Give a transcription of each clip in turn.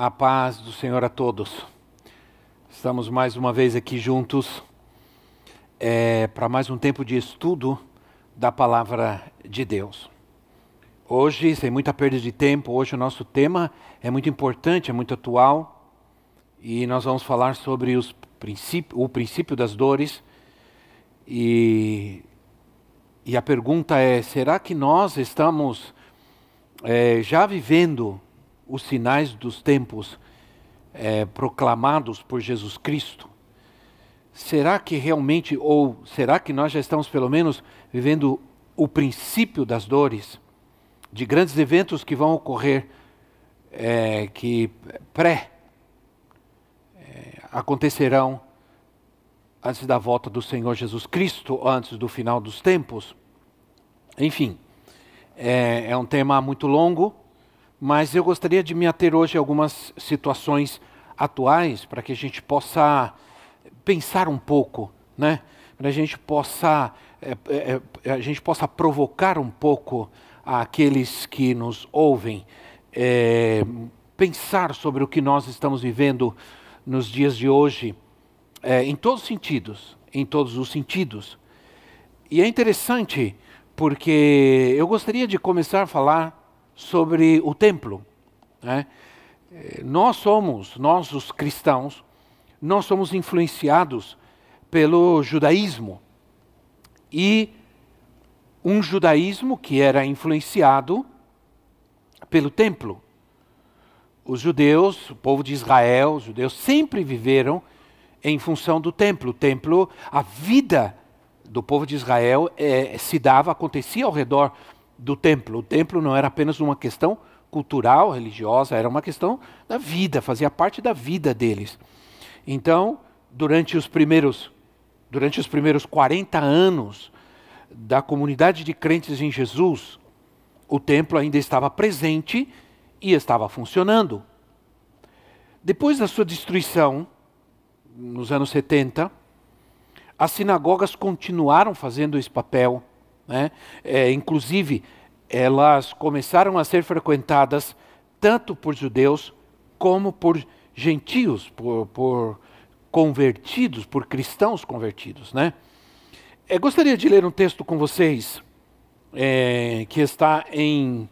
A paz do Senhor a todos. Estamos mais uma vez aqui juntos é, para mais um tempo de estudo da palavra de Deus. Hoje, sem muita perda de tempo, hoje o nosso tema é muito importante, é muito atual e nós vamos falar sobre os princípio, o princípio das dores. E, e a pergunta é: será que nós estamos é, já vivendo os sinais dos tempos é, proclamados por Jesus Cristo? Será que realmente, ou será que nós já estamos pelo menos vivendo o princípio das dores, de grandes eventos que vão ocorrer, é, que pré é, acontecerão antes da volta do Senhor Jesus Cristo, antes do final dos tempos? Enfim, é, é um tema muito longo, mas eu gostaria de me ater hoje a algumas situações atuais para que a gente possa pensar um pouco, né? Para a gente possa é, é, a gente possa provocar um pouco aqueles que nos ouvem, é, pensar sobre o que nós estamos vivendo nos dias de hoje, em todos os sentidos, em todos os sentidos. E é interessante porque eu gostaria de começar a falar sobre o templo. Né? Eh, nós somos, nós os cristãos, nós somos influenciados pelo judaísmo. E um judaísmo que era influenciado pelo templo. Os judeus, o povo de Israel, os judeus sempre viveram em função do templo. O templo, a vida do povo de Israel é, se dava, acontecia ao redor do templo. O templo não era apenas uma questão cultural, religiosa, era uma questão da vida, fazia parte da vida deles. Então, durante os primeiros durante os primeiros 40 anos da comunidade de crentes em Jesus, o templo ainda estava presente e estava funcionando. Depois da sua destruição, nos anos 70, as sinagogas continuaram fazendo esse papel né? É, inclusive, elas começaram a ser frequentadas tanto por judeus como por gentios, por, por convertidos, por cristãos convertidos. Né? Eu gostaria de ler um texto com vocês é, que está em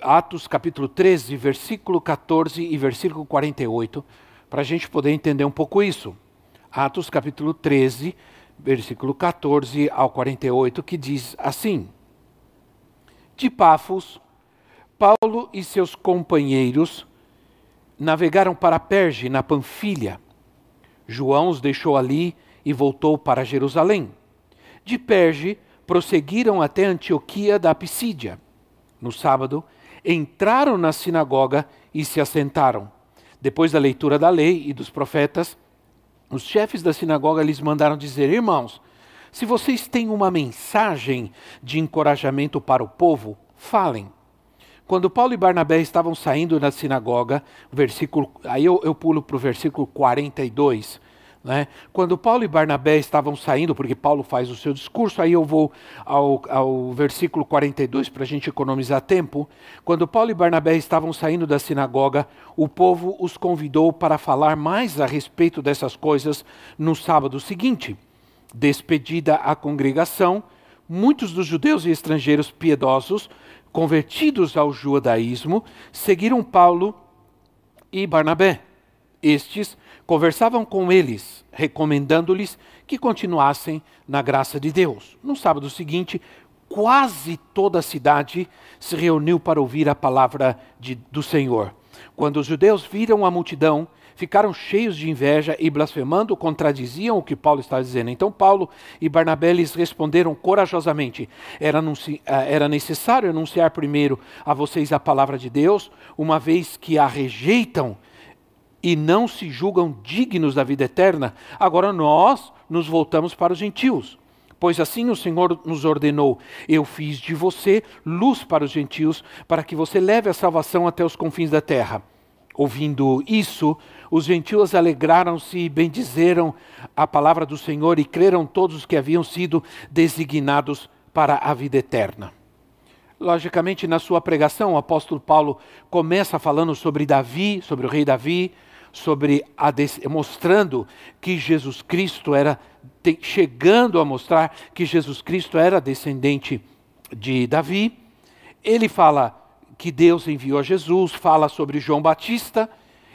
Atos capítulo 13, versículo 14 e versículo 48, para a gente poder entender um pouco isso. Atos capítulo 13, versículo 14 ao 48, que diz assim: De Pafos, Paulo e seus companheiros navegaram para Perge, na Panfilha. João os deixou ali e voltou para Jerusalém. De Perge, prosseguiram até Antioquia da Pisídia. No sábado, entraram na sinagoga e se assentaram. Depois da leitura da lei e dos profetas, os chefes da sinagoga lhes mandaram dizer: Irmãos, se vocês têm uma mensagem de encorajamento para o povo, falem. Quando Paulo e Barnabé estavam saindo da sinagoga, versículo, aí eu, eu pulo para o versículo 42. Né? Quando Paulo e Barnabé estavam saindo, porque Paulo faz o seu discurso, aí eu vou ao, ao versículo 42 para a gente economizar tempo. Quando Paulo e Barnabé estavam saindo da sinagoga, o povo os convidou para falar mais a respeito dessas coisas no sábado seguinte. Despedida a congregação, muitos dos judeus e estrangeiros piedosos, convertidos ao judaísmo, seguiram Paulo e Barnabé. Estes conversavam com eles, recomendando-lhes que continuassem na graça de Deus. No sábado seguinte, quase toda a cidade se reuniu para ouvir a palavra de, do Senhor. Quando os judeus viram a multidão, ficaram cheios de inveja e blasfemando contradiziam o que Paulo estava dizendo. Então Paulo e Barnabé lhes responderam corajosamente: era, eh, era necessário anunciar primeiro a vocês a palavra de Deus, uma vez que a rejeitam e não se julgam dignos da vida eterna, agora nós nos voltamos para os gentios. Pois assim o Senhor nos ordenou: Eu fiz de você luz para os gentios, para que você leve a salvação até os confins da terra. Ouvindo isso, os gentios alegraram-se e bendizeram a palavra do Senhor e creram todos os que haviam sido designados para a vida eterna. Logicamente, na sua pregação, o apóstolo Paulo começa falando sobre Davi, sobre o rei Davi, sobre a, mostrando que Jesus Cristo era chegando a mostrar que Jesus Cristo era descendente de Davi. Ele fala que Deus enviou a Jesus, fala sobre João Batista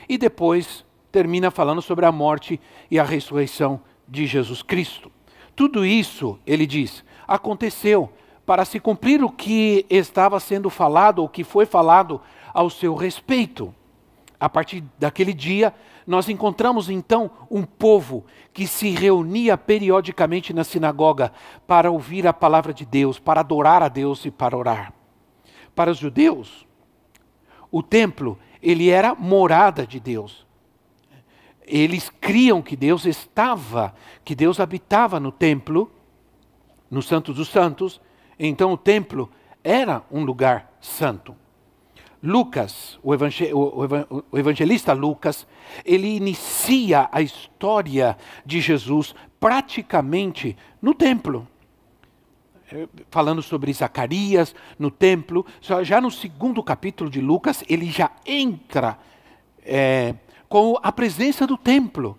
e depois termina falando sobre a morte e a ressurreição de Jesus Cristo. Tudo isso, ele diz, aconteceu para se cumprir o que estava sendo falado, ou que foi falado ao seu respeito. A partir daquele dia, nós encontramos então um povo que se reunia periodicamente na sinagoga para ouvir a palavra de Deus, para adorar a Deus e para orar. Para os judeus, o templo, ele era morada de Deus. Eles criam que Deus estava, que Deus habitava no templo, no Santo dos Santos, então o templo era um lugar santo. Lucas, o, evangelista Lucas, ele inicia a história de Jesus praticamente no templo. É, falando sobre Zacarias no templo, já no segundo capítulo de Lucas, ele já entra é, com a presença do templo.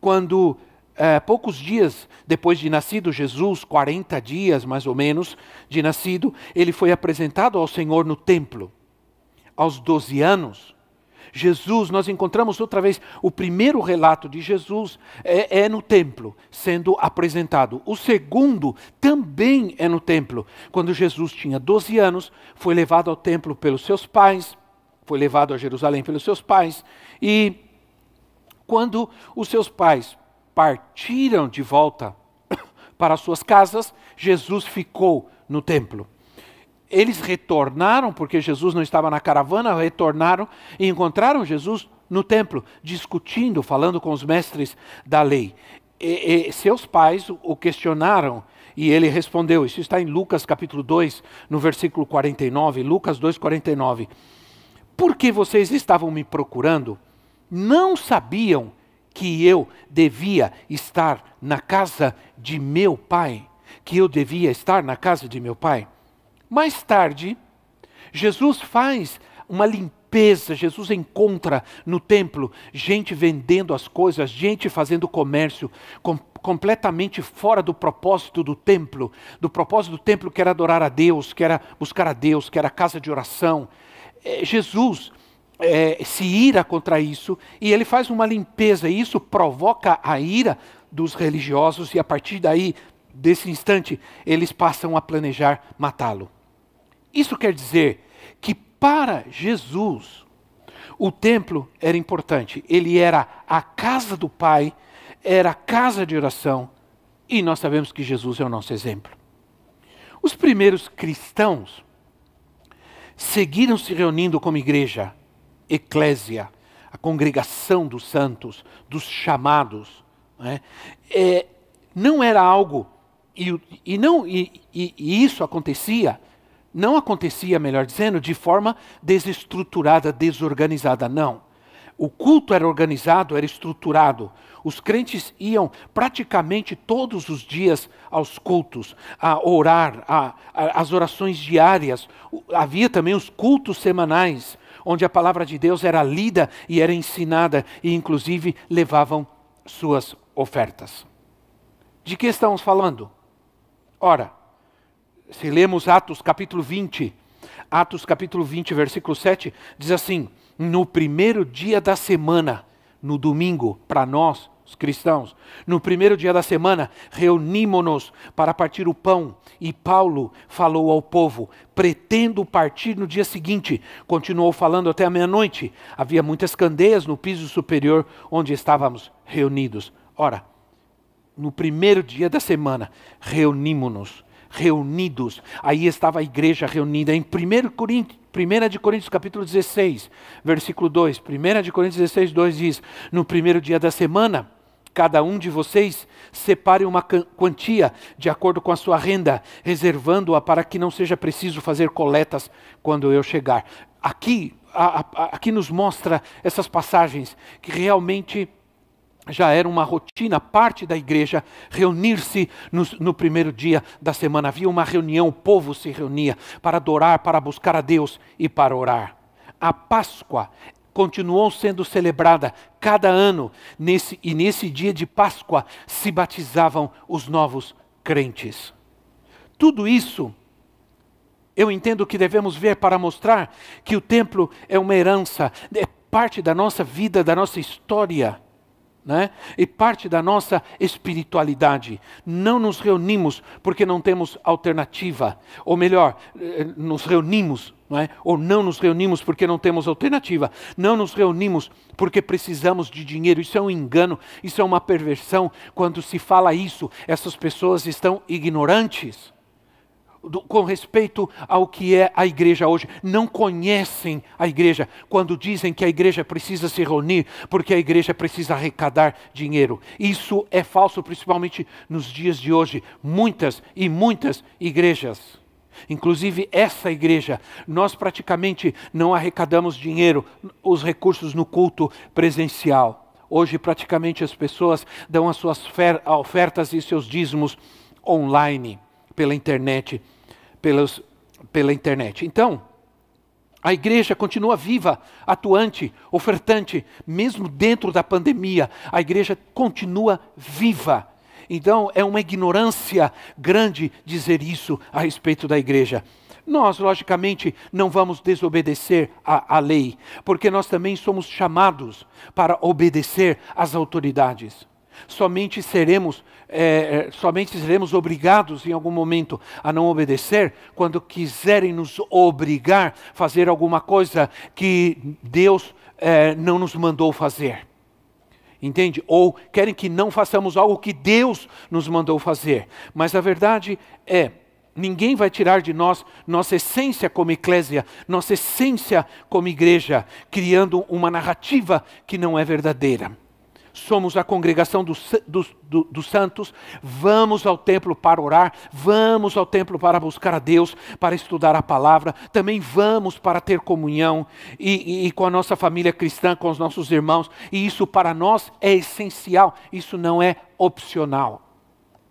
Quando é, poucos dias depois de nascido Jesus, 40 dias mais ou menos de nascido, ele foi apresentado ao Senhor no templo aos 12 anos. Jesus, nós encontramos outra vez, o primeiro relato de Jesus é, é, no templo, sendo apresentado. O segundo também é no templo. Quando Jesus tinha 12 anos, foi levado ao templo pelos seus pais, foi levado a Jerusalém pelos seus pais, e quando os seus pais partiram de volta para suas casas, Jesus ficou no templo eles retornaram, porque Jesus não estava na caravana, retornaram e encontraram Jesus no templo, discutindo, falando com os mestres da lei. E, e, seus pais o questionaram e ele respondeu. Isso está em Lucas capítulo 2, no versículo 49. Lucas 2, 49. Por que vocês estavam me procurando? Não sabiam que eu devia estar na casa de meu pai? Que eu devia estar na casa de meu pai? Mais tarde, Jesus faz uma limpeza, Jesus encontra no templo gente vendendo as coisas, gente fazendo comércio com, completamente fora do propósito do templo, do propósito do templo que era adorar a Deus, que era buscar a Deus, que era casa de oração. É, Jesus é, se ira contra isso e ele faz uma limpeza, e isso provoca a ira dos religiosos, e a partir daí, desse instante, eles passam a planejar matá-lo. Isso quer dizer que para Jesus, o templo era importante. Ele era a casa do Pai, era a casa de oração, e nós sabemos que Jesus é o nosso exemplo. Os primeiros cristãos seguiram se reunindo como igreja, eclésia, a congregação dos santos, dos chamados. Né? É, não era algo, e, e não, e, e, e isso acontecia não acontecia, melhor dizendo, de forma desestruturada, desorganizada, não. O culto era organizado, era estruturado. Os crentes iam praticamente todos os dias aos cultos, a orar, a, a, as orações diárias. Havia também os cultos semanais, onde a palavra de Deus era lida e era ensinada, e inclusive levavam suas ofertas. De que estamos falando? Ora, se lemos Atos capítulo 20, Atos capítulo 20, versículo 7, diz assim: No primeiro dia da semana, no domingo, para nós, cristãos. No primeiro dia da semana, reunimos-nos para partir o pão, e Paulo falou ao povo: pretendo partir no dia seguinte. Continuou falando até a meia-noite. Havia muitas candeias no piso superior onde estávamos reunidos. Ora, no primeiro dia da semana, reunimos-nos, reunidos. Aí estava a igreja reunida em 1 Coríntios. 1 de Coríntios capítulo 16, versículo 2. 1 de Coríntios 16, 2 diz: No primeiro dia da semana, cada um de vocês separe uma quantia de acordo com a sua renda, reservando-a para que não seja preciso fazer coletas quando eu chegar. Aqui, a, a, aqui nos mostra essas passagens que realmente já era uma rotina, parte da igreja, reunir-se no, no, primeiro dia da semana. Havia uma reunião, o povo se reunia para adorar, para buscar a Deus e para orar. A Páscoa continuou sendo celebrada cada ano, nesse, e nesse dia de Páscoa se batizavam os novos crentes. Tudo isso eu entendo que devemos ver para mostrar que o templo é uma herança, é parte da nossa vida, da nossa história né? e parte da nossa espiritualidade. Não nos reunimos porque não temos alternativa, ou melhor, eh, nos reunimos, não é? ou não nos reunimos porque não temos alternativa. Não nos reunimos porque precisamos de dinheiro. Isso é um engano, isso é uma perversão. Quando se fala isso, essas pessoas estão ignorantes do, com respeito ao que é a igreja hoje. Não conhecem a igreja quando dizem que a igreja precisa se reunir porque a igreja precisa arrecadar dinheiro. Isso é falso, principalmente nos dias de hoje. Muitas e muitas igrejas. Inclusive essa igreja, nós praticamente não arrecadamos dinheiro, os recursos no culto presencial. Hoje, praticamente, as pessoas dão as suas ofertas e seus dízimos online, pela internet pelos, pela internet. Então, a igreja continua viva, atuante, ofertante, mesmo dentro da pandemia, a igreja continua viva. Então, é uma ignorância grande dizer isso a respeito da igreja. Nós, logicamente, não vamos desobedecer à, lei, porque nós também somos chamados para obedecer às autoridades somente seremos, é, é, somente seremos obrigados em algum momento a não obedecer quando quiserem nos obrigar a fazer alguma coisa que Deus é, não nos mandou fazer. Entende? Ou querem que não façamos algo que Deus nos mandou fazer. Mas a verdade é, Ninguém vai tirar de nós nossa essência como eclésia, nossa essência como igreja, criando uma narrativa que não é verdadeira somos a congregação dos, dos, dos, santos, vamos ao templo para orar, vamos ao templo para buscar a Deus, para estudar a palavra, também vamos para ter comunhão e, e, e com a nossa família cristã, com os nossos irmãos, e isso para nós é essencial, isso não é opcional.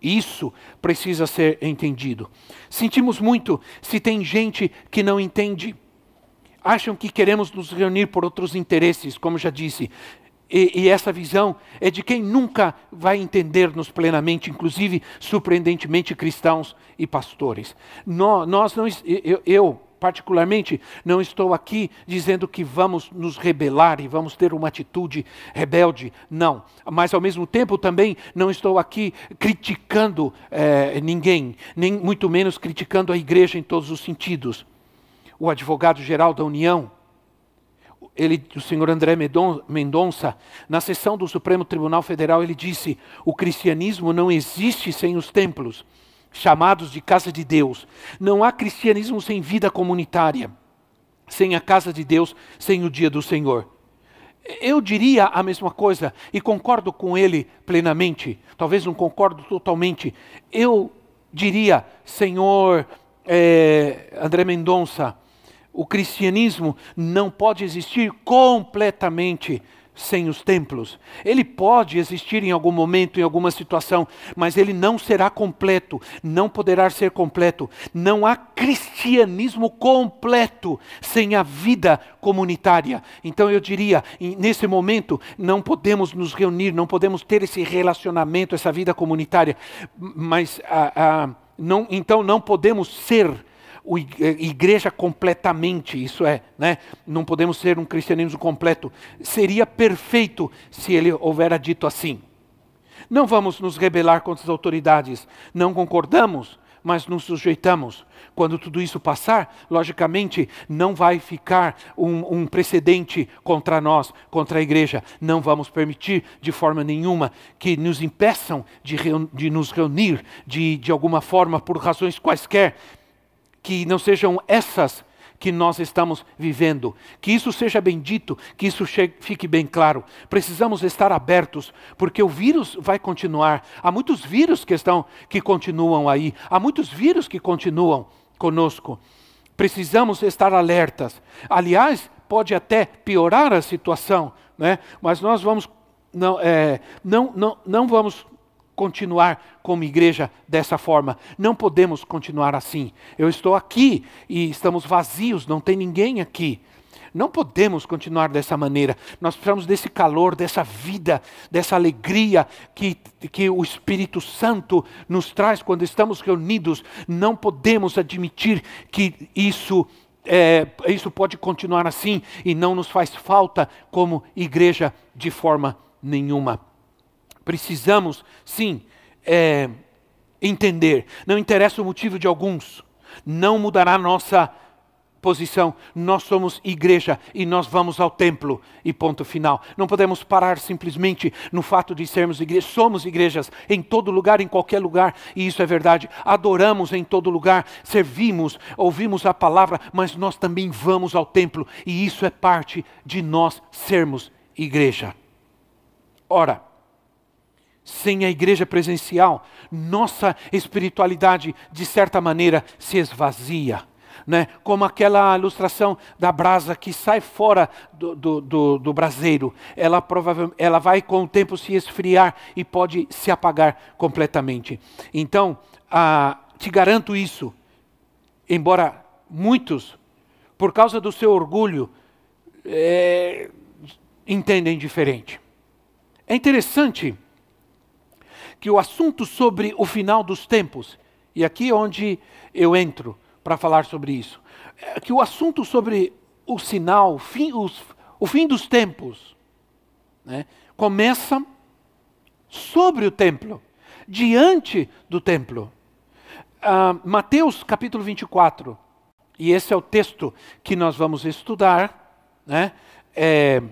Isso precisa ser entendido. Sentimos muito se tem gente que não entende acham que queremos nos reunir por outros interesses, como já disse. E, e, essa visão é de quem nunca vai entender-nos plenamente, inclusive surpreendentemente cristãos e pastores. Nós, nós não, eu, eu, particularmente, não estou aqui dizendo que vamos nos rebelar e vamos ter uma atitude rebelde, não. Mas ao mesmo tempo também não estou aqui criticando é, ninguém, nem muito menos criticando a igreja em todos os sentidos. O advogado-geral da União, ele, o senhor André Mendonça, na sessão do Supremo Tribunal Federal, ele disse: o cristianismo não existe sem os templos, chamados de casa de Deus. Não há cristianismo sem vida comunitária, sem a casa de Deus, sem o dia do Senhor. Eu diria a mesma coisa e concordo com ele plenamente. Talvez não concordo totalmente. Eu diria, Senhor é, André Mendonça, o cristianismo não pode existir completamente sem os templos. Ele pode existir em algum momento, em alguma situação, mas ele não será completo, não poderá ser completo. Não há cristianismo completo sem a vida comunitária. Então eu diria, nesse momento, não podemos nos reunir, não podemos ter esse relacionamento, essa vida comunitária, mas ah, ah, não, então não podemos ser igreja completamente, isso é, né? não podemos ser um cristianismo completo. Seria perfeito se ele houvera dito assim. Não vamos nos rebelar contra as autoridades. Não concordamos, mas nos sujeitamos. Quando tudo isso passar, logicamente, não vai ficar um, um, precedente contra nós, contra a igreja. Não vamos permitir de forma nenhuma que nos impeçam de, de nos reunir de, de alguma forma, por razões quaisquer, que não sejam essas que nós estamos vivendo. Que isso seja bendito, que isso fique bem claro. Precisamos estar abertos, porque o vírus vai continuar. Há muitos vírus que estão que continuam aí. Há muitos vírus que continuam conosco. Precisamos estar alertas. Aliás, pode até piorar a situação, né? Mas nós vamos não, é, não, não, não vamos continuar como igreja dessa forma. Não podemos continuar assim. Eu estou aqui e estamos vazios, não tem ninguém aqui. Não podemos continuar dessa maneira. Nós precisamos desse calor, dessa vida, dessa alegria que, que o Espírito Santo nos traz quando estamos reunidos. Não podemos admitir que isso é, isso pode continuar assim e não nos faz falta como igreja de forma nenhuma. Precisamos, sim, é, entender. Não interessa o motivo de alguns, não mudará nossa posição. Nós somos igreja e nós vamos ao templo e ponto final. Não podemos parar simplesmente no fato de sermos igreja. Somos igrejas em todo lugar, em qualquer lugar, e isso é verdade. Adoramos em todo lugar, servimos, ouvimos a palavra, mas nós também vamos ao templo e isso é parte de nós sermos igreja. Ora, sem a igreja presencial, nossa espiritualidade, de certa maneira, se esvazia. Né? Como aquela ilustração da brasa que sai fora do, do, do, do braseiro. Ela, provavelmente, ela vai com o tempo se esfriar e pode se apagar completamente. Então, ah, te garanto isso, embora muitos, por causa do seu orgulho, é, entendem diferente. É interessante que o assunto sobre o final dos tempos, e aqui é onde eu entro para falar sobre isso, é que o assunto sobre o sinal, o fim, os, o fim dos tempos, né, começa sobre o templo, diante do templo. Uh, Mateus capítulo 24, e esse é o texto que nós vamos estudar, né? É,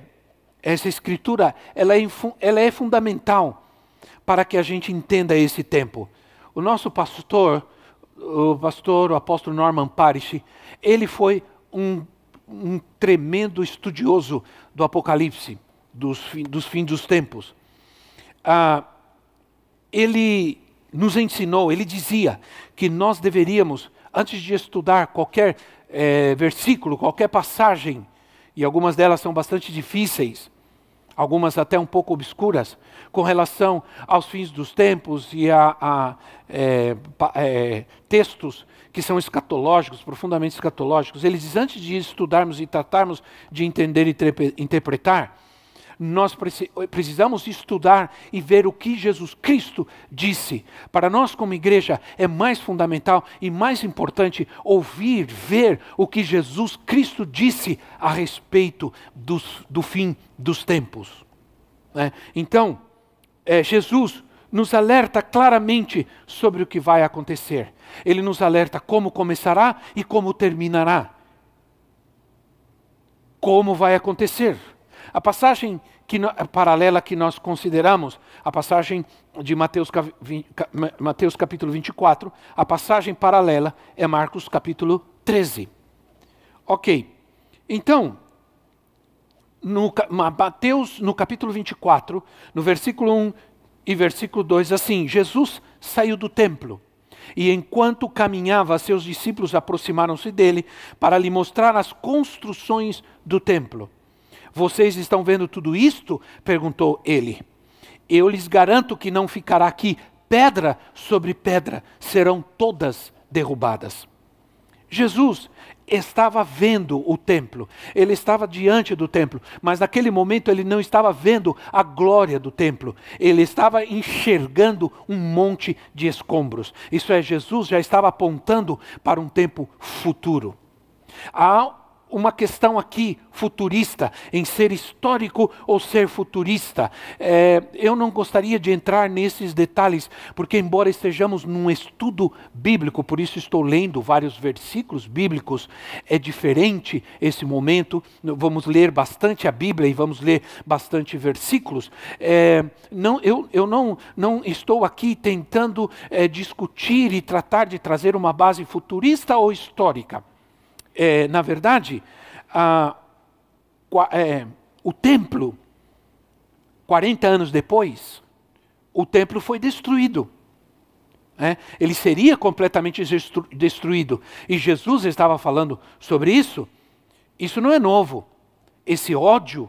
essa escritura ela é, ela é fundamental para que a gente entenda esse tempo. O nosso pastor, o pastor, o apóstolo Norman Parrish, ele foi um, um tremendo estudioso do Apocalipse, dos, dos fins dos tempos. Ah, ele nos ensinou, ele dizia que nós deveríamos, antes de estudar qualquer é, versículo, qualquer passagem, e algumas delas são bastante difíceis, algumas até um pouco obscuras, com relação aos fins dos tempos e a, a é, é, textos que são escatológicos, profundamente escatológicos. Ele diz: antes de estudarmos e tratarmos de entender e interpretar, nós precisamos estudar e ver o que Jesus Cristo disse. Para nós, como igreja, é mais fundamental e mais importante ouvir, ver o que Jesus Cristo disse a respeito dos, do fim dos tempos. É, então, é, Jesus nos alerta claramente sobre o que vai acontecer. Ele nos alerta como começará e como terminará. Como vai acontecer. A passagem que, paralela que nós consideramos, a passagem de Mateus, Mateus capítulo 24, a passagem paralela é Marcos capítulo 13. Ok, então, no Mateus, no capítulo 24, no versículo 1 e versículo 2, assim: Jesus saiu do templo. E enquanto caminhava, seus discípulos aproximaram-se dele para lhe mostrar as construções do templo. Vocês estão vendo tudo isto? perguntou ele. Eu lhes garanto que não ficará aqui pedra sobre pedra, serão todas derrubadas. Jesus estava vendo o templo, ele estava diante do templo, mas naquele momento ele não estava vendo a glória do templo, ele estava enxergando um monte de escombros. Isso é, Jesus já estava apontando para um tempo futuro. Há uma questão aqui futurista, em ser histórico ou ser futurista. É, eu não gostaria de entrar nesses detalhes, porque, embora estejamos num estudo bíblico, por isso estou lendo vários versículos bíblicos, é diferente esse momento. Vamos ler bastante a Bíblia e vamos ler bastante versículos. É, não, eu eu não, não estou aqui tentando é, discutir e tratar de trazer uma base futurista ou histórica é, na verdade, a, é, o templo, 40 anos depois, o templo foi destruído. É, ele seria completamente destruído. E Jesus estava falando sobre isso. Isso não é novo. Esse ódio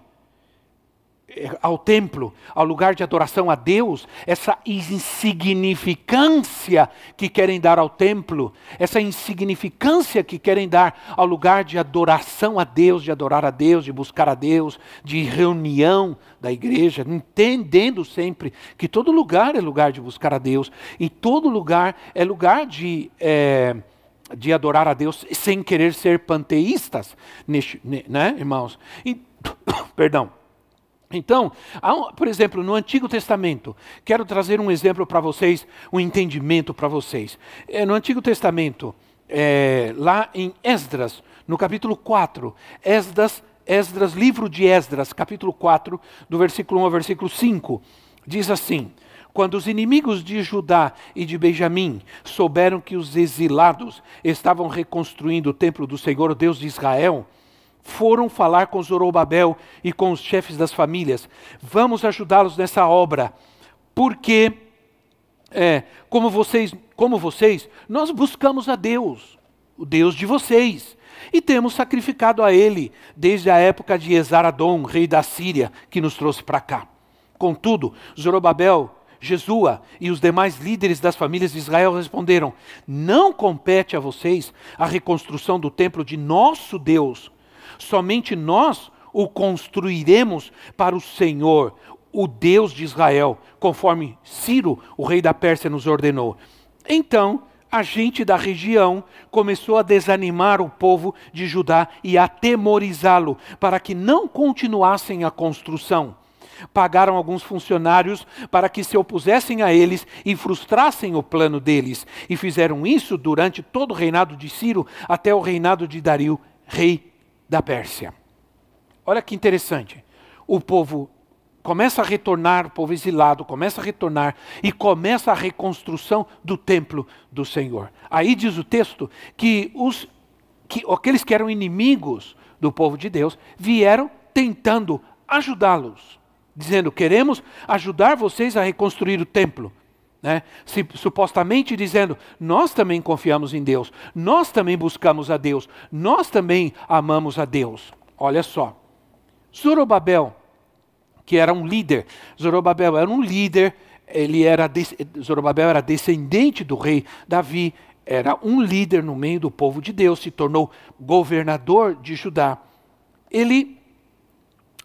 ao templo, ao lugar de adoração a Deus, essa insignificância que querem dar ao templo, essa insignificância que querem dar ao lugar de adoração a Deus, de adorar a Deus, de buscar a Deus, de reunião da igreja, entendendo sempre que todo lugar é lugar de buscar a Deus e todo lugar é lugar de. É, de adorar a Deus sem querer ser panteístas, né, irmãos? E, perdão. Então, por exemplo, no Antigo Testamento, quero trazer um exemplo para vocês, um entendimento para vocês. É, no Antigo Testamento, é, lá em Esdras, no capítulo 4, Esdras, Esdras, livro de Esdras, capítulo 4, do versículo 1 ao versículo 5, diz assim: Quando os inimigos de Judá e de Benjamim souberam que os exilados estavam reconstruindo o templo do Senhor, Deus de Israel, foram falar com Zorobabel e com os chefes das famílias. Vamos ajudá-los nessa obra, porque, é, como vocês, como vocês, nós buscamos a Deus, o Deus de vocês, e temos sacrificado a Ele desde a época de Esaradom, rei da Síria, que nos trouxe para cá. Contudo, Zorobabel Jesua e os demais líderes das famílias de Israel responderam: Não compete a vocês a reconstrução do templo de nosso Deus, Somente nós o construiremos para o Senhor, o Deus de Israel, conforme Ciro, o rei da Pérsia, nos ordenou. Então, a gente da região começou a desanimar o povo de Judá e a temorizá-lo, para que não continuassem a construção. Pagaram alguns funcionários para que se opusessem a eles e frustrassem o plano deles, e fizeram isso durante todo o reinado de Ciro até o reinado de Dario, rei da Pérsia. Olha que interessante. O povo começa a retornar, o povo exilado começa a retornar e começa a reconstrução do templo do Senhor. Aí diz o texto que, os, que aqueles que eram inimigos do povo de Deus vieram tentando ajudá-los, dizendo: queremos ajudar vocês a reconstruir o templo. Né? Se, supostamente dizendo, nós também confiamos em Deus, nós também buscamos a Deus, nós também amamos a Deus. Olha só, Zorobabel, que era um líder, Zorobabel era um líder, ele era Zorobabel era descendente do rei Davi, era um líder no meio do povo de Deus, se tornou governador de Judá. Ele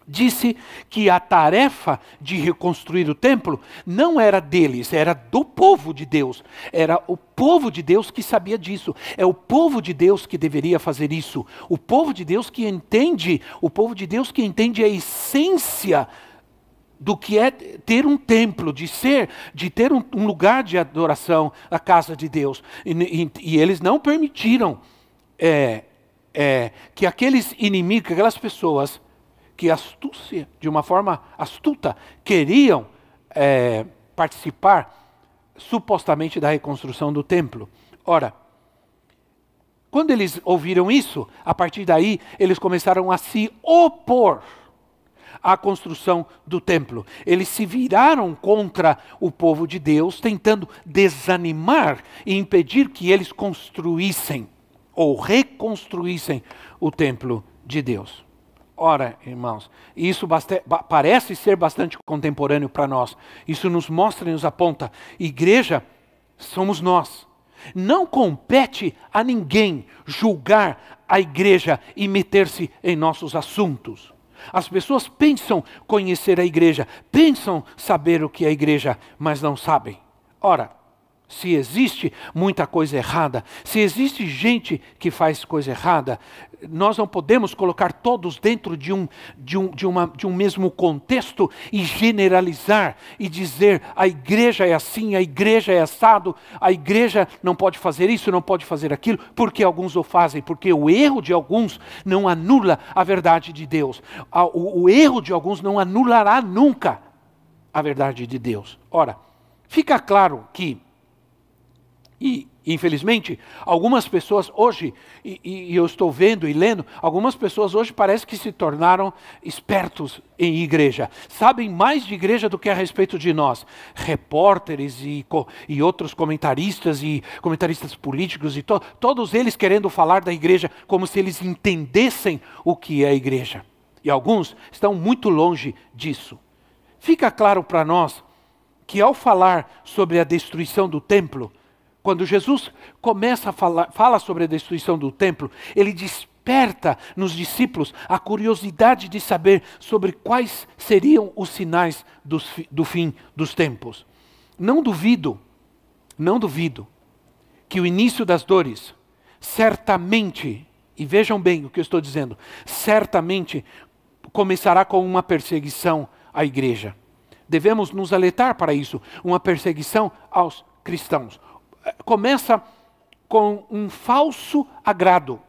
disse que a tarefa de reconstruir o templo não era deles, era do povo de Deus. Era o povo de Deus que sabia disso. É o povo de Deus que deveria fazer isso. O povo de Deus que entende, o povo de Deus que entende a essência do que é ter um templo, de ser, de ter um, um lugar de adoração, a casa de Deus. E, e, e eles não permitiram é, é, que aqueles inimigos, aquelas pessoas que astúcia, de uma forma astuta, queriam é, participar supostamente da reconstrução do templo. Ora, quando eles ouviram isso, a partir daí eles começaram a se opor à construção do templo. Eles se viraram contra o povo de Deus, tentando desanimar e impedir que eles construíssem ou reconstruíssem o templo de Deus. Ora, irmãos, isso parece ser bastante contemporâneo para nós. Isso nos mostra e nos aponta. Igreja somos nós. Não compete a ninguém julgar a igreja e meter-se em nossos assuntos. As pessoas pensam conhecer a igreja, pensam saber o que é a igreja, mas não sabem. Ora, se existe muita coisa errada, se existe gente que faz coisa errada, nós não podemos colocar todos dentro de um, de um, de uma, de um mesmo contexto e generalizar e dizer a igreja é assim, a igreja é assado, a igreja não pode fazer isso, não pode fazer aquilo, porque alguns o fazem, porque o erro de alguns não anula a verdade de Deus. O, o erro de alguns não anulará nunca a verdade de Deus. Ora, fica claro que e, infelizmente, algumas pessoas hoje, e, e, eu estou vendo e lendo, algumas pessoas hoje parece que se tornaram espertos em igreja. Sabem mais de igreja do que a respeito de nós. Repórteres e, e outros comentaristas e comentaristas políticos e to, todos eles querendo falar da igreja como se eles entendessem o que é a igreja. E alguns estão muito longe disso. Fica claro para nós que ao falar sobre a destruição do templo, quando Jesus começa a falar fala sobre a destruição do templo, ele desperta nos discípulos a curiosidade de saber sobre quais seriam os sinais dos, do fim dos tempos. Não duvido, não duvido, que o início das dores, certamente, e vejam bem o que eu estou dizendo, certamente começará com uma perseguição à igreja. Devemos nos alertar para isso, uma perseguição aos cristãos começa com um falso agrado,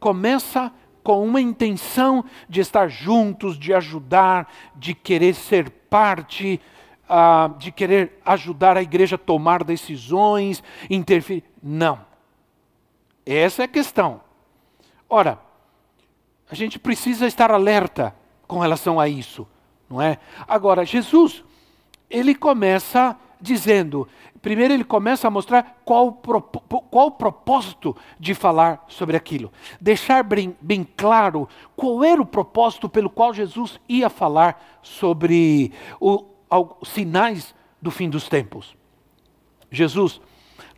começa com uma intenção de estar juntos, de ajudar, de querer ser parte, uh, de querer ajudar a igreja a tomar decisões, interferir. Não. Essa é a questão. Ora, a gente precisa estar alerta com relação a isso, não é? Agora, Jesus, ele começa dizendo: primeiro ele começa a mostrar qual, qual o propósito de falar sobre aquilo. Deixar bem, bem claro qual era o propósito pelo qual Jesus ia falar sobre os sinais do fim dos tempos. Jesus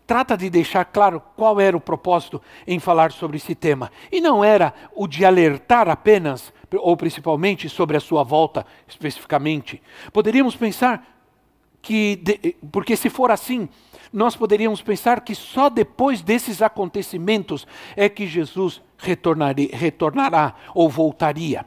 trata de deixar claro qual era o propósito em falar sobre esse tema. E não era o de alertar apenas, ou principalmente sobre a sua volta especificamente. Poderíamos pensar que, de, porque se for assim, nós poderíamos pensar que só depois desses acontecimentos é que Jesus retornará ou voltaria.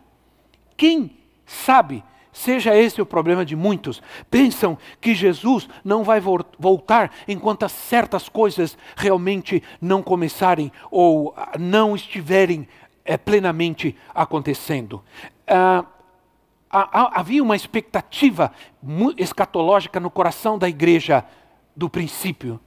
Quem sabe, seja esse o problema de muitos, pensam que Jesus não vai voltar enquanto certas coisas realmente não começarem ou não estiverem é, plenamente acontecendo. Ah, havia uma expectativa escatológica no coração da igreja do princípio.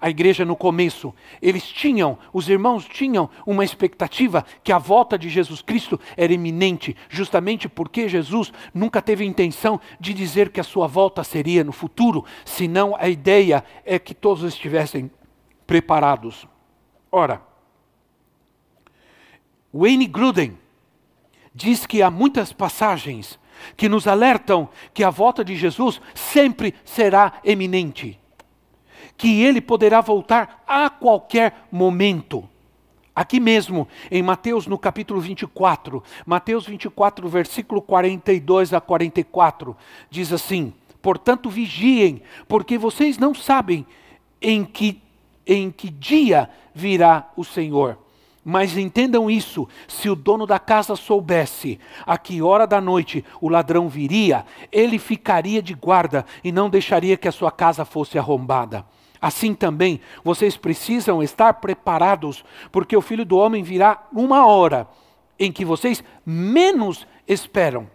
A igreja no começo, eles tinham, os irmãos tinham uma expectativa que a volta de Jesus Cristo era iminente, justamente porque Jesus nunca teve intenção de dizer que a sua volta seria no futuro, senão a ideia é que todos estivessem preparados. Ora, Wayne Gruden, diz que há muitas passagens que nos alertam que a volta de Jesus sempre será eminente, que ele poderá voltar a qualquer momento. Aqui mesmo, em Mateus no capítulo 24, Mateus 24, versículo 42 a 44, diz assim: Portanto, vigiem, porque vocês não sabem em que, em que dia virá o Senhor. Mas entendam isso: se o dono da casa soubesse a que hora da noite o ladrão viria, ele ficaria de guarda e não deixaria que a sua casa fosse arrombada. Assim também, vocês precisam estar preparados, porque o filho do homem virá numa hora em que vocês menos esperam.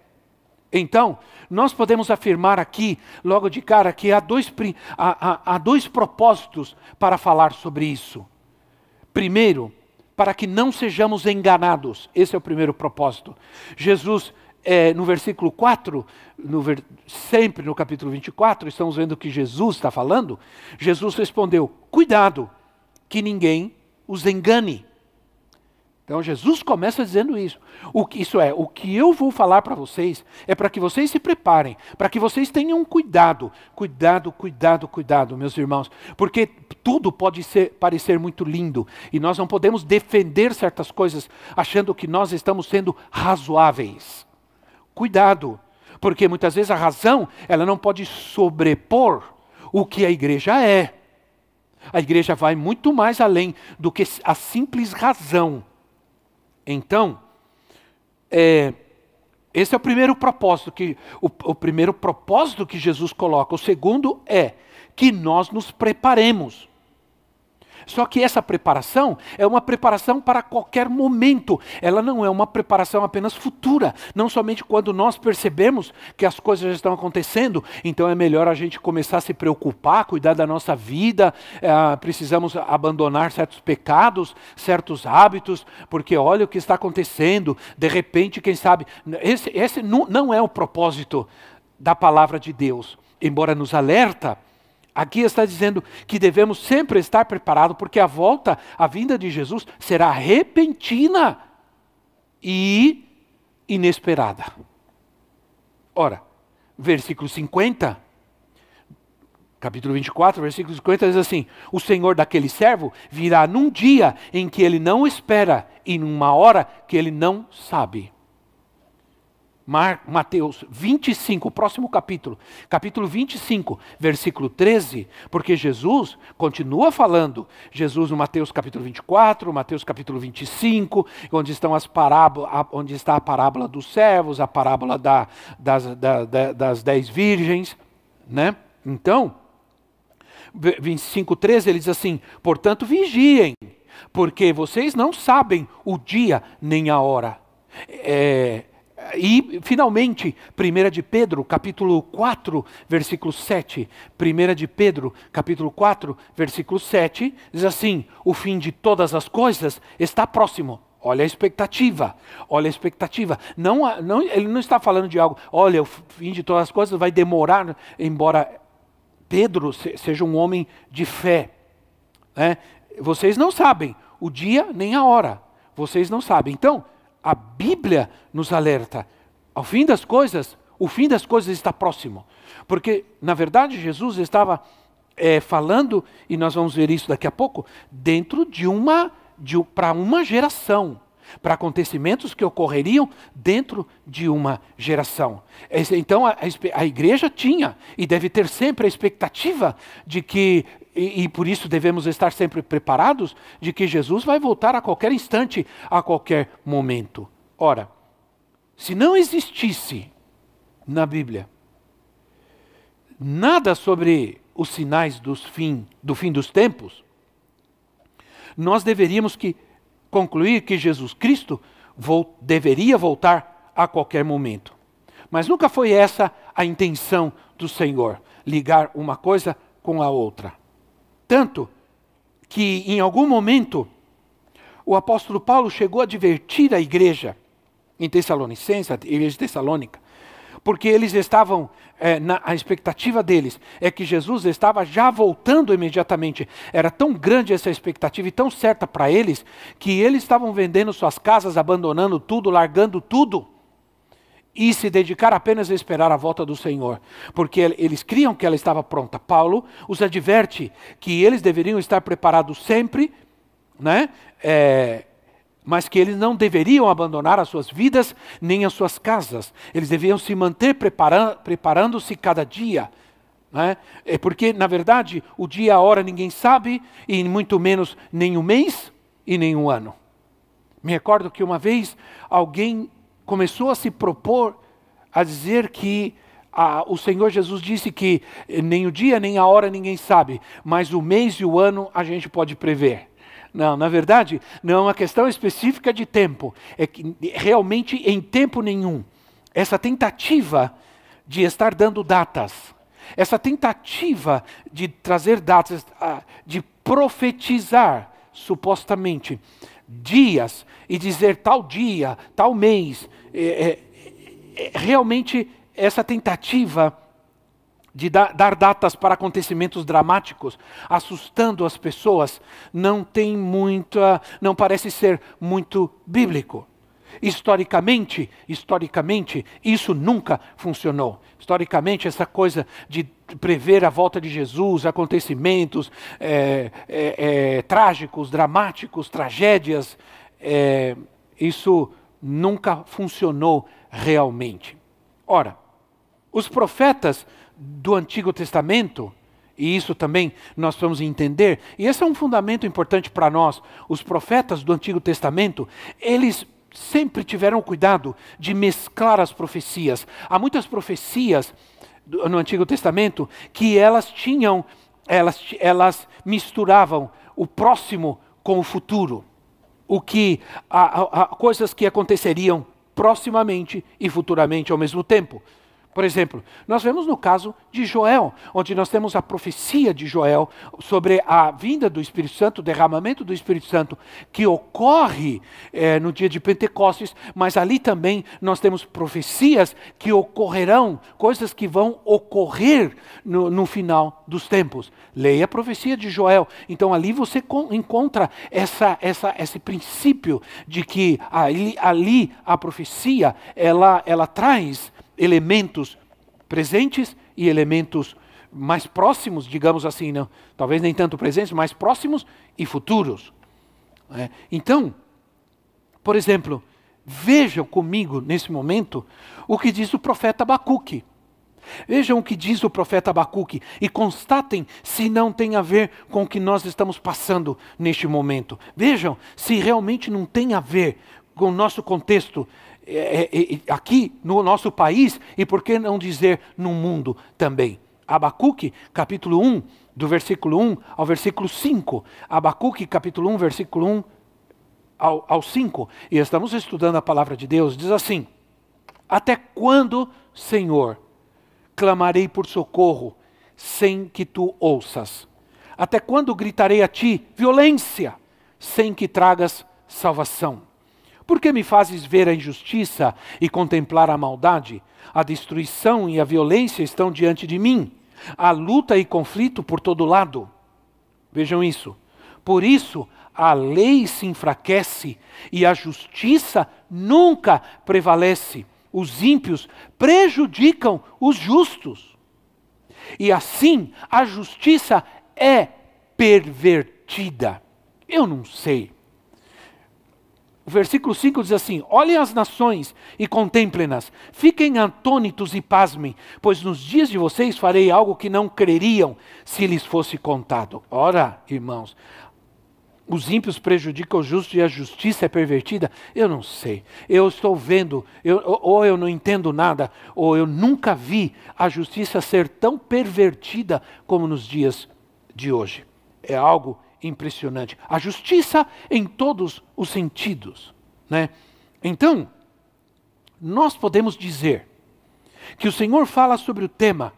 Então, nós podemos afirmar aqui, logo de cara, que há dois, há, há, há dois propósitos para falar sobre isso. Primeiro, para que não sejamos enganados. Esse é o primeiro propósito. Jesus, é, no versículo 4, no ver, sempre no capítulo 24, estamos vendo que Jesus está falando. Jesus respondeu: Cuidado, que ninguém os engane. Então Jesus começa dizendo isso. O que, isso é, o que eu vou falar para vocês é para que vocês se preparem, para que vocês tenham cuidado, cuidado, cuidado, cuidado, meus irmãos, porque tudo pode ser, parecer muito lindo e nós não podemos defender certas coisas achando que nós estamos sendo razoáveis. Cuidado, porque muitas vezes a razão ela não pode sobrepor o que a igreja é. A igreja vai muito mais além do que a simples razão. Então, é, esse é o primeiro propósito que o, o primeiro propósito que Jesus coloca. O segundo é que nós nos preparemos. Só que essa preparação é uma preparação para qualquer momento. Ela não é uma preparação apenas futura. Não somente quando nós percebemos que as coisas já estão acontecendo, então é melhor a gente começar a se preocupar, cuidar da nossa vida. É, precisamos abandonar certos pecados, certos hábitos, porque olha o que está acontecendo. De repente, quem sabe. Esse, esse não, não é o propósito da palavra de Deus. Embora nos alerta Aqui está dizendo que devemos sempre estar preparados, porque a volta, a vinda de Jesus será repentina e inesperada. Ora, versículo 50, capítulo 24, versículo 50 diz assim: O Senhor daquele servo virá num dia em que ele não espera e numa hora que ele não sabe. Mar, Mateus 25, próximo capítulo, capítulo 25, versículo 13, porque Jesus continua falando, Jesus no Mateus capítulo 24, Mateus capítulo 25, onde, estão as parábolas, onde está a parábola dos servos, a parábola da, das, da, da, das dez virgens, né? Então, 25, 13, ele diz assim, portanto vigiem, porque vocês não sabem o dia nem a hora. É, e, finalmente, 1 de Pedro, capítulo 4, versículo 7. 1 de Pedro, capítulo 4, versículo 7, diz assim: O fim de todas as coisas está próximo. Olha a expectativa, olha a expectativa. Não, não, ele não está falando de algo, olha, o fim de todas as coisas vai demorar, embora Pedro seja um homem de fé. Né? Vocês não sabem o dia nem a hora. Vocês não sabem. Então, a Bíblia nos alerta. Ao fim das coisas, o fim das coisas está próximo. Porque, na verdade, Jesus estava é, falando, e nós vamos ver isso daqui a pouco, dentro de uma, de, para uma geração para acontecimentos que ocorreriam dentro de uma geração. Então a, a, igreja tinha e deve ter sempre a expectativa de que, e, e por isso devemos estar sempre preparados, de que Jesus vai voltar a qualquer instante, a qualquer momento. Ora, se não existisse na Bíblia nada sobre os sinais dos fim, do fim dos tempos, nós deveríamos que concluir que Jesus Cristo deveria voltar a qualquer momento. Mas nunca foi essa a intenção do Senhor, ligar uma coisa com a outra. Tanto que em algum momento o apóstolo Paulo chegou a advertir a igreja em Tessalonicense, a igreja de Tessalônica, porque eles estavam, é, na, a expectativa deles é que Jesus estava já voltando imediatamente. Era tão grande essa expectativa e tão certa para eles, que eles estavam vendendo suas casas, abandonando tudo, largando tudo, e se dedicar apenas a esperar a volta do Senhor, porque eles criam que ela estava pronta. Paulo os adverte que eles deveriam estar preparados sempre, né? É, mas que eles não deveriam abandonar as suas vidas nem as suas casas. Eles deviam se manter preparando-se cada dia. Né? É porque, na verdade, o dia e a hora ninguém sabe, e muito menos nem um mês e nem um ano. Me recordo que uma vez alguém começou a se propor a dizer que o Senhor Jesus disse que nem o dia nem a hora ninguém sabe, mas o mês e o ano a gente pode prever. Não, na verdade, não é uma questão específica de tempo. É que realmente em tempo nenhum. Essa tentativa de estar dando datas, essa tentativa de trazer datas, de profetizar, supostamente, dias e dizer tal dia, tal mês, é, é, é, realmente essa tentativa de dar datas para acontecimentos dramáticos, assustando as pessoas, não tem muita, não parece ser muito bíblico. Historicamente, historicamente, isso nunca funcionou. Historicamente, essa coisa de prever a volta de Jesus, acontecimentos é, é, é, trágicos, dramáticos, tragédias, é, isso nunca funcionou realmente. Ora, os profetas do Antigo Testamento, E isso também nós vamos entender, e esse é um fundamento importante para nós. Os profetas do Antigo Testamento, eles sempre tiveram cuidado de mesclar as profecias. Há muitas profecias no Antigo Testamento que elas tinham, elas, elas misturavam o próximo com o futuro. O que, a, a, a, coisas que aconteceriam proximamente e futuramente ao mesmo tempo. Por exemplo, nós vemos no caso de Joel, onde nós temos a profecia de Joel sobre a vinda do Espírito Santo, o derramamento do Espírito Santo, que ocorre é, no dia de Pentecostes, mas ali também nós temos profecias que ocorrerão, coisas que vão ocorrer no, no final dos tempos. Leia a profecia de Joel. Então ali você encontra essa, essa, esse princípio de que ali, ali a profecia ela, ela traz elementos presentes e elementos mais próximos, digamos assim, não? talvez nem tanto presentes, mais próximos e futuros. É. Então, por exemplo, vejam comigo nesse momento o que diz o profeta Abacuque. Vejam o que diz o profeta Abacuque e constatem se não tem a ver com o que nós estamos passando neste momento. Vejam se realmente não tem a ver com o nosso contexto é, é, é, aqui no nosso país e por que não dizer no mundo também. Abacuque, capítulo 1, do versículo 1 ao versículo 5. Abacuque, capítulo 1, versículo 1 ao, ao 5. E estamos estudando a palavra de Deus. Diz assim: Até quando, Senhor, clamarei por socorro sem que tu ouças? Até quando gritarei a ti violência sem que tragas salvação? Por que me fazes ver a injustiça e contemplar a maldade? A destruição e a violência estão diante de mim. Há luta e conflito por todo lado. Vejam isso. Por isso, a lei se enfraquece e a justiça nunca prevalece. Os ímpios prejudicam os justos. E assim, a justiça é pervertida. Eu não sei o versículo 5 diz assim: Olhem as nações e contemplem-nas, fiquem atônitos e pasmem, pois nos dias de vocês farei algo que não creriam se lhes fosse contado. Ora, irmãos, os ímpios prejudicam o justo e a justiça é pervertida? Eu não sei. Eu estou vendo, eu, ou eu não entendo nada, ou eu nunca vi a justiça ser tão pervertida como nos dias de hoje. É algo impressionante. A justiça em todos os sentidos. Né? Então, nós podemos dizer que o Senhor fala sobre o tema,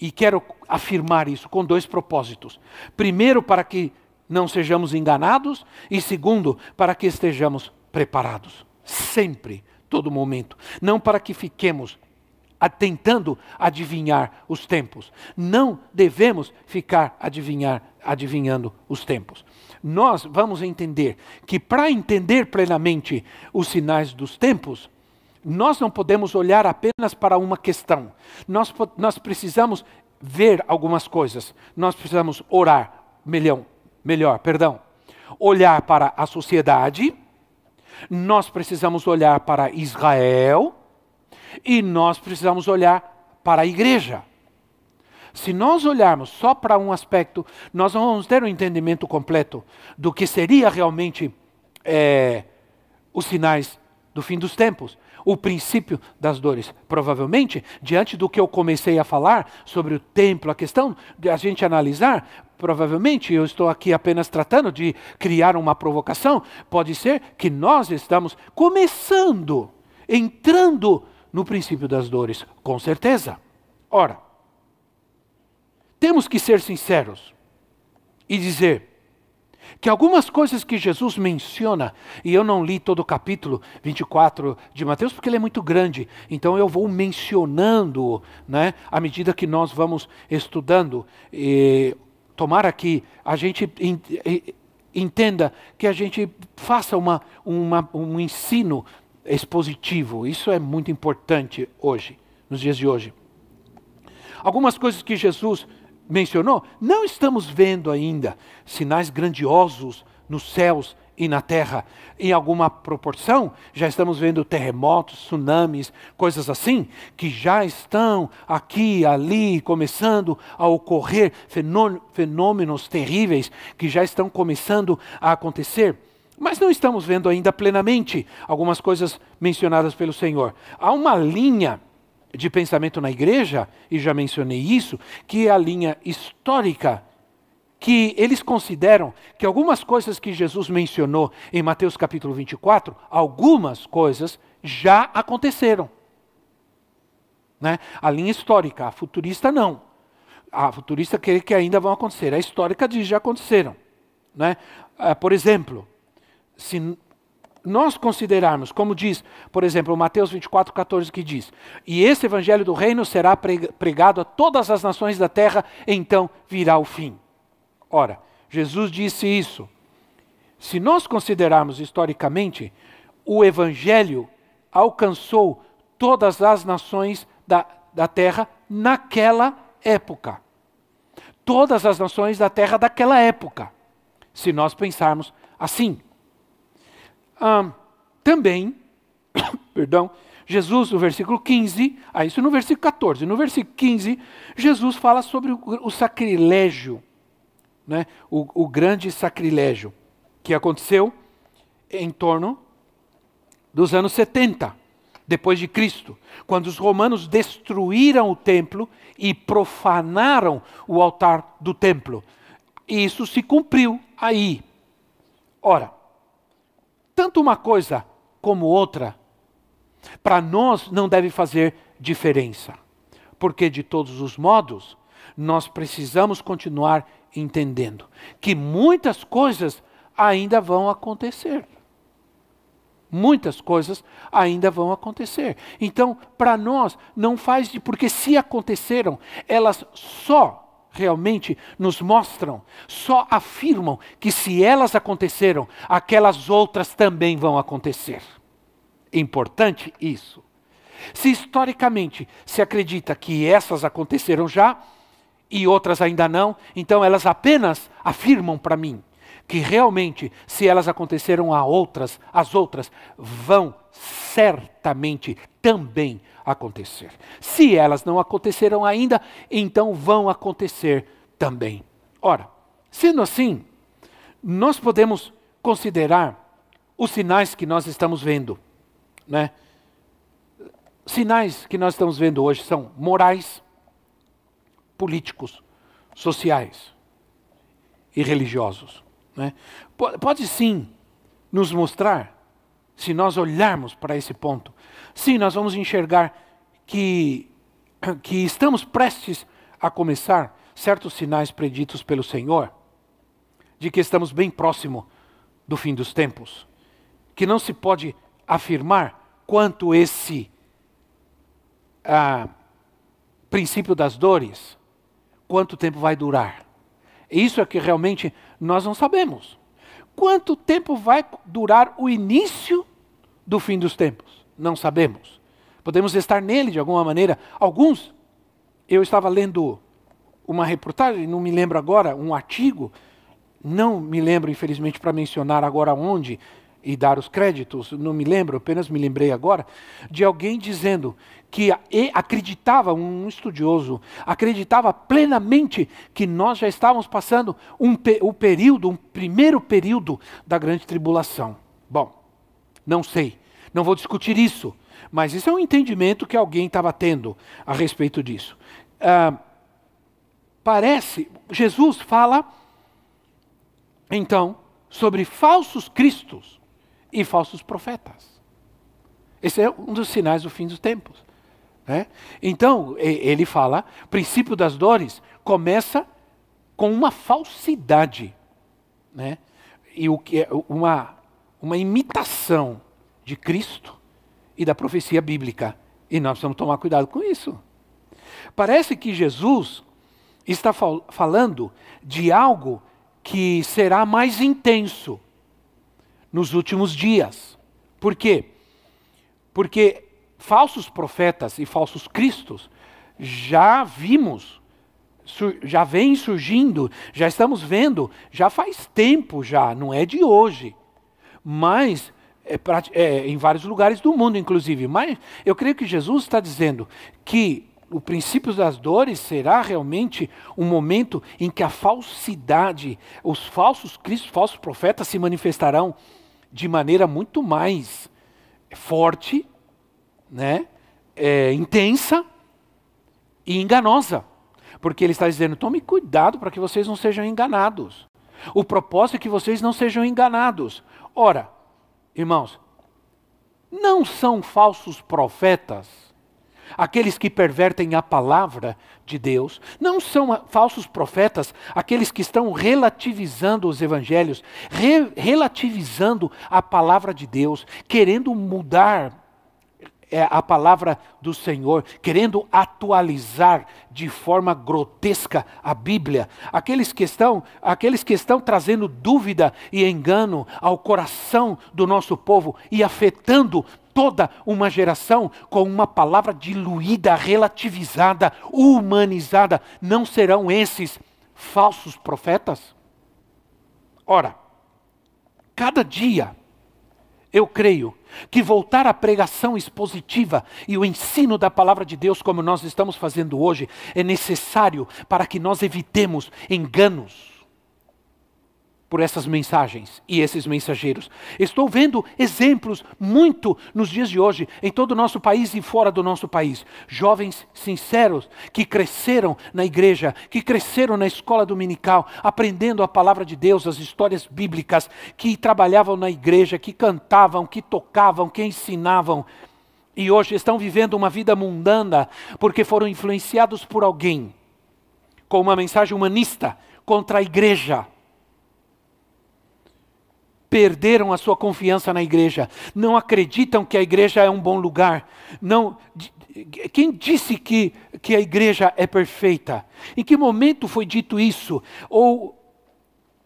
e quero afirmar isso com dois propósitos. Primeiro, para que não sejamos enganados, e segundo, para que estejamos preparados. Sempre, todo momento. Não para que fiquemos tentando adivinhar os tempos. Não devemos ficar adivinhar, adivinhando os tempos. Nós vamos entender que para entender plenamente os sinais dos tempos, nós não podemos olhar apenas para uma questão. Nós, nós precisamos ver algumas coisas. Nós precisamos orar, melhor, melhor, perdão. Olhar para a sociedade, nós precisamos olhar para Israel, e nós precisamos olhar para a igreja. Se nós olharmos só para um aspecto, nós não vamos ter um entendimento completo do que seria realmente é, os sinais do fim dos tempos, o princípio das dores. Provavelmente, diante do que eu comecei a falar sobre o templo, a questão de a gente analisar, provavelmente eu estou aqui apenas tratando de criar uma provocação, pode ser que nós estamos começando, entrando no princípio das dores, com certeza. Ora, temos que ser sinceros e dizer que algumas coisas que Jesus menciona, e eu não li todo o capítulo 24 de Mateus porque ele é muito grande, então eu vou mencionando né, à medida que nós vamos estudando. E tomara que a gente entenda, que a gente faça uma, uma, um ensino expositivo. Isso é muito importante hoje, nos dias de hoje. Algumas coisas que Jesus mencionou, não estamos vendo ainda sinais grandiosos nos céus e na terra. Em alguma proporção, já estamos vendo terremotos, tsunamis, coisas assim, que já estão aqui, ali, começando a ocorrer, fenômenos terríveis que já estão começando a acontecer. Mas não estamos vendo ainda plenamente algumas coisas mencionadas pelo Senhor. Há uma linha de pensamento na igreja, e já mencionei isso, que é a linha histórica que eles consideram que algumas coisas que Jesus mencionou em Mateus capítulo 24, algumas coisas já aconteceram. Né? A linha histórica, a futurista não. A futurista quer que ainda vão acontecer. A histórica diz já aconteceram. Né? Ah, por exemplo, se nós considerarmos, como diz, por exemplo, Mateus 24, 14, que diz: E esse evangelho do reino será pregado a todas as nações da terra, então virá o fim. Ora, Jesus disse isso. Se nós considerarmos historicamente, o Evangelho alcançou todas as nações da, da terra naquela época. Todas as nações da terra daquela época. Se nós pensarmos assim. Ah, também, perdão, Jesus, no versículo 15, ah, isso no versículo 14, no versículo 15, Jesus fala sobre o, o sacrilégio né, o, o grande sacrilégio que aconteceu em torno dos anos 70 depois de Cristo, quando os romanos destruíram o templo e profanaram o altar do templo. E isso se cumpriu aí. Ora, tanto uma coisa como outra, para nós não deve fazer diferença, porque de todos os modos, nós precisamos continuar entendendo que muitas coisas ainda vão acontecer. Muitas coisas ainda vão acontecer. Então, para nós, não faz de. Porque se aconteceram, elas só realmente nos mostram, só afirmam que se elas aconteceram, aquelas outras também vão acontecer. Importante isso. Se historicamente se acredita que essas aconteceram já, e outras ainda não, então elas apenas afirmam para mim que realmente, se elas aconteceram a outras, as outras vão certamente também acontecer. Se elas não aconteceram ainda, então vão acontecer também. Ora, sendo assim, nós podemos considerar os sinais que nós estamos vendo, né? Sinais que nós estamos vendo hoje são morais, políticos, sociais e religiosos. Né? Pode sim nos mostrar, se nós olharmos para esse ponto, sim, nós vamos enxergar que, que estamos prestes a começar certos sinais preditos pelo Senhor, de que estamos bem próximo do fim dos tempos, que não se pode afirmar quanto esse ah, princípio das dores quanto tempo vai durar. Isso é que realmente nós não sabemos. Quanto tempo vai durar o início do fim dos tempos? Não sabemos. Podemos estar nele de alguma maneira. Alguns, eu estava lendo uma reportagem, não me lembro agora, um artigo, não me lembro, infelizmente, para mencionar agora onde, e dar os créditos, não me lembro, apenas me lembrei agora, de alguém dizendo que acreditava, um estudioso, acreditava plenamente que nós já estávamos passando um, o período, um primeiro período da grande tribulação. Bom, não sei, não vou discutir isso, mas isso é um entendimento que alguém estava tendo a respeito disso. Ah, parece, Jesus fala, então, sobre falsos cristos e falsos profetas. Esse é um dos sinais do fim dos tempos. Né? Então, ele fala: o princípio das dores começa com uma falsidade. Né? E o que é uma, uma imitação de Cristo e da profecia bíblica. E nós precisamos tomar cuidado com isso. Parece que Jesus está fal falando de algo que será mais intenso nos últimos dias. Por quê? Porque falsos profetas e falsos cristos já vimos, já vem surgindo, já estamos vendo, já faz tempo já, não é de hoje. mas é, é, em vários lugares do mundo, inclusive. Mas eu creio que Jesus está dizendo que o princípio das dores será realmente um momento em que a falsidade, os falsos cristos, falsos profetas se manifestarão de maneira muito mais forte, né, é, intensa e enganosa. Porque ele está dizendo: tome cuidado para que vocês não sejam enganados. O propósito é que vocês não sejam enganados. Ora, irmãos, não são falsos profetas aqueles que pervertem a palavra de Deus, não são falsos profetas aqueles que estão relativizando os evangelhos, re relativizando a palavra de Deus, querendo mudar é, a palavra do Senhor, querendo atualizar de forma grotesca a Bíblia. Aqueles que estão, aqueles que estão trazendo dúvida e engano ao coração do nosso povo e afetando toda uma geração com uma palavra diluída, relativizada, humanizada, não serão esses falsos profetas? Ora, cada dia eu creio que voltar à pregação expositiva e o ensino da palavra de Deus, como nós estamos fazendo hoje, é necessário para que nós evitemos enganos por essas mensagens e esses mensageiros. Estou vendo exemplos muito nos dias de hoje, em todo o nosso país e fora do nosso país. Jovens sinceros que cresceram na igreja, que cresceram na escola dominical, aprendendo a palavra de Deus, as histórias bíblicas, que trabalhavam na igreja, que cantavam, que tocavam, que ensinavam. E hoje estão vivendo uma vida mundana porque foram influenciados por alguém com uma mensagem humanista contra a igreja perderam a sua confiança na igreja, não acreditam que a igreja é um bom lugar. Não, quem disse que, que a igreja é perfeita? Em que momento foi dito isso? Ou,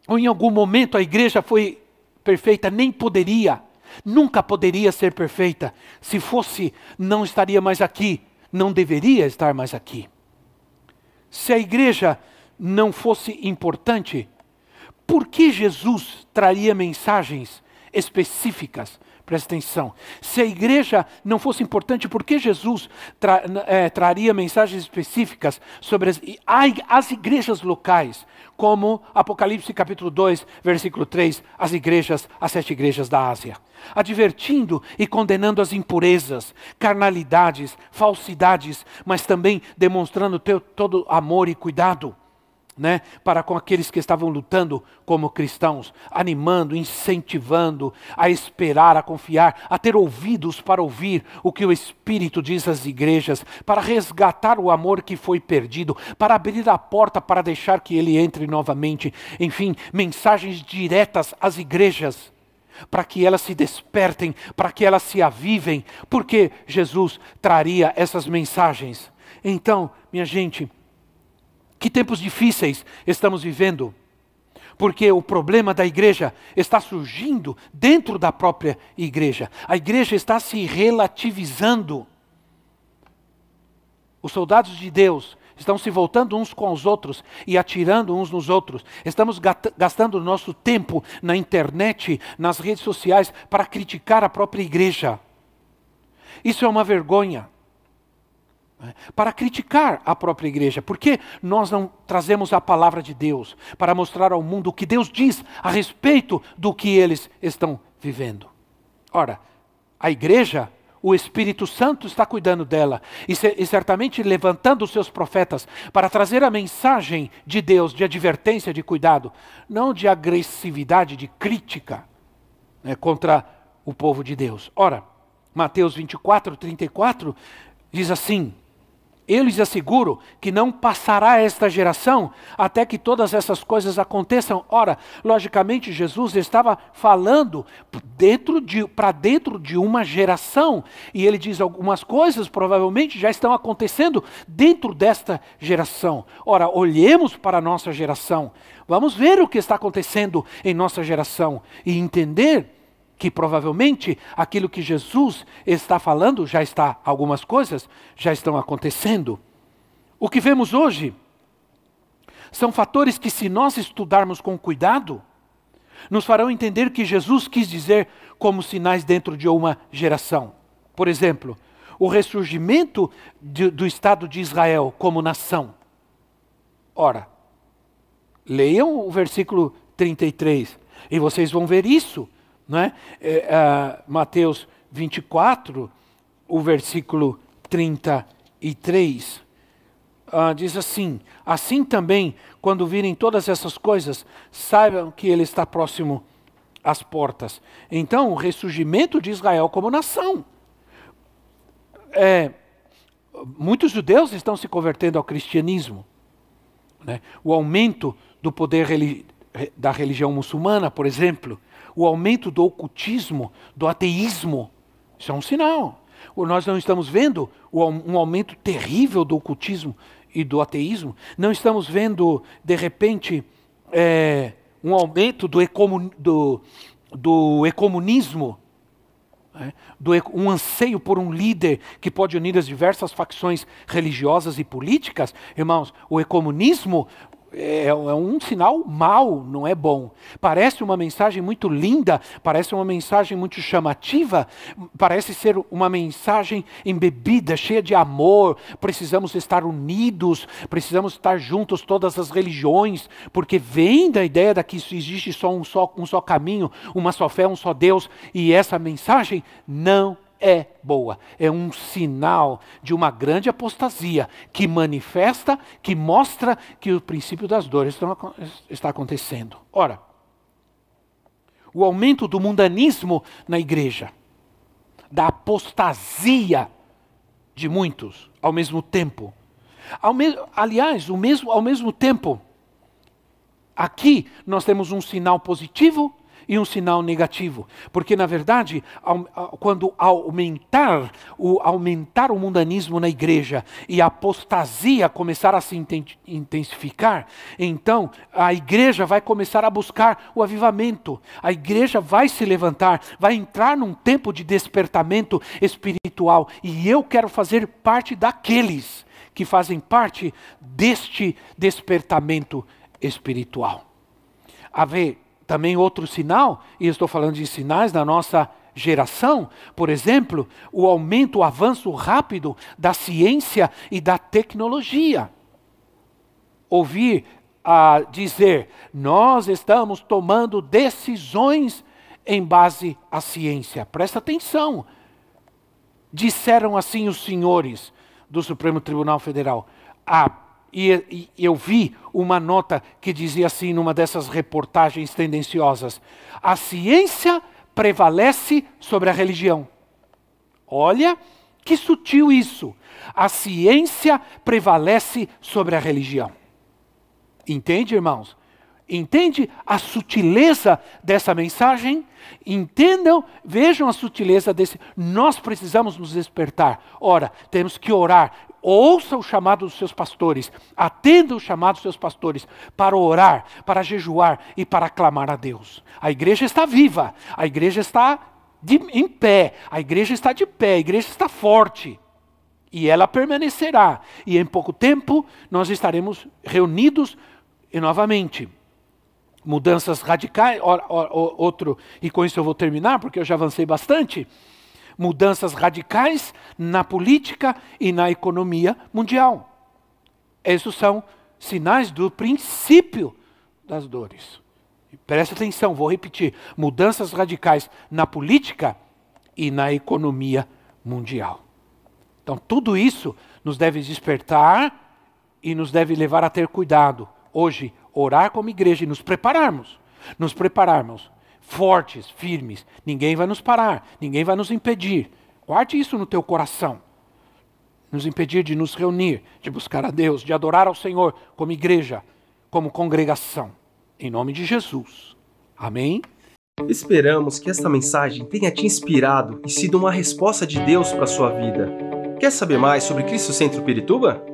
ou em algum momento a igreja foi perfeita? Nem poderia, nunca poderia ser perfeita. Se fosse, não estaria mais aqui, não deveria estar mais aqui. Se a igreja não fosse importante, por que Jesus traria mensagens específicas? Presta atenção. Se a igreja não fosse importante, por que Jesus tra, é, traria mensagens específicas sobre as, as igrejas locais? Como Apocalipse capítulo 2, versículo 3, as igrejas, as sete igrejas da Ásia. Advertindo e condenando as impurezas, carnalidades, falsidades, mas também demonstrando teu, todo amor e cuidado né, para com aqueles que estavam lutando como cristãos, animando, incentivando a esperar, a confiar, a ter ouvidos para ouvir o que o Espírito diz às igrejas, para resgatar o amor que foi perdido, para abrir a porta para deixar que ele entre novamente. Enfim, mensagens diretas às igrejas. Para que elas se despertem, para que elas se avivem, porque Jesus traria essas mensagens. Então, minha gente, que tempos difíceis estamos vivendo, porque o problema da igreja está surgindo dentro da própria igreja. A igreja está se relativizando. Os soldados de Deus estão se voltando uns com os outros e atirando uns nos outros. Estamos gastando nosso tempo na internet, nas redes sociais, para criticar a própria igreja. Isso é uma vergonha. Né, para criticar a própria igreja. Por que nós não trazemos a palavra de Deus para mostrar ao mundo o que Deus diz a respeito do que eles estão vivendo? Ora, a igreja, o Espírito Santo está cuidando dela e, e certamente levantando os seus profetas para trazer a mensagem de Deus de advertência, de cuidado, não de agressividade, de crítica né, contra o povo de Deus. Ora, Mateus 24, 34 diz assim: eu lhes asseguro que não passará esta geração até que todas essas coisas aconteçam. Ora, logicamente, Jesus estava falando dentro de, para dentro de uma geração. E ele diz algumas coisas provavelmente já estão acontecendo dentro desta geração. Ora, olhemos para a nossa geração. Vamos ver o que está acontecendo em nossa geração e entender que provavelmente aquilo que Jesus está falando já está, algumas coisas já estão acontecendo. O que vemos hoje são fatores que, se nós estudarmos com cuidado, nos farão entender que Jesus quis dizer como sinais dentro de uma geração. Por exemplo, o ressurgimento de, do Estado de Israel como nação. Ora, leiam o versículo 33 e vocês vão ver isso. Não é? é uh, Mateus 24, o versículo 33. Uh, diz assim: Assim também, quando virem todas essas coisas, saibam que ele está próximo às portas. Então, o ressurgimento de Israel como nação. É, muitos judeus estão se convertendo ao cristianismo. Né? O aumento do poder da religião muçulmana, por exemplo, o aumento do ocultismo, do ateísmo, isso é um sinal. Nós não estamos vendo um aumento terrível do ocultismo e do ateísmo, não estamos vendo, de repente, é, um aumento do, ecomun, do, do ecomunismo, né? do, um anseio por um líder que pode unir as diversas facções religiosas e políticas. Irmãos, o ecomunismo é, é, um sinal mau, não é bom. Parece uma mensagem muito linda, parece uma mensagem muito chamativa, parece ser uma mensagem embebida, cheia de amor. Precisamos estar unidos, precisamos estar juntos, todas as religiões, porque vem da ideia de que existe só um só, um só caminho, uma só fé, um só Deus, e essa mensagem não é boa. É um sinal de uma grande apostasia que manifesta, que mostra que o princípio das dores está acontecendo. Ora, o aumento do mundanismo na igreja, da apostasia de muitos ao mesmo tempo. Ao me aliás, o mesmo, ao mesmo tempo, aqui nós temos um sinal positivo e um sinal negativo. Porque, na verdade, quando aumentar o, aumentar o mundanismo na igreja e a apostasia começar a se intensificar, então a igreja vai começar a buscar o avivamento. A igreja vai se levantar, vai entrar num tempo de despertamento espiritual. E eu quero fazer parte daqueles que fazem parte deste despertamento espiritual. A ver, também outro sinal, e estou falando de sinais da nossa geração, por exemplo, o aumento, o avanço rápido da ciência e da tecnologia. Ouvir a dizer, nós estamos tomando decisões em base à ciência. Presta atenção. Disseram assim os senhores do Supremo Tribunal Federal. A e, e, eu vi uma nota que dizia assim numa dessas reportagens tendenciosas: a ciência prevalece sobre a religião. Olha que sutil isso. A ciência prevalece sobre a religião. Entende, irmãos? Entende a sutileza dessa mensagem? Entendam, vejam a sutileza desse. Nós precisamos nos despertar. Ora, temos que orar. Ouça o chamado dos seus pastores, atenda o chamado dos seus pastores para orar, para jejuar e para clamar a Deus. A igreja está viva, a igreja está de, em pé, a igreja está de pé, a igreja está forte. E ela permanecerá. E em pouco tempo nós estaremos reunidos novamente mudanças radicais, outro, e com isso eu vou terminar, porque eu já avancei bastante. Mudanças radicais na política e na economia mundial. Esses são sinais do princípio das dores. Preste atenção, vou repetir: mudanças radicais na política e na economia mundial. Então, tudo isso nos deve despertar e nos deve levar a ter cuidado. Hoje, orar como igreja e nos prepararmos. Nos prepararmos fortes, firmes. Ninguém vai nos parar, ninguém vai nos impedir. Guarde isso no teu coração. Nos impedir de nos reunir, de buscar a Deus, de adorar ao Senhor como igreja, como congregação. Em nome de Jesus. Amém. Esperamos que esta mensagem tenha te inspirado e sido uma resposta de Deus para a sua vida. Quer saber mais sobre Cristo Centro Pirituba?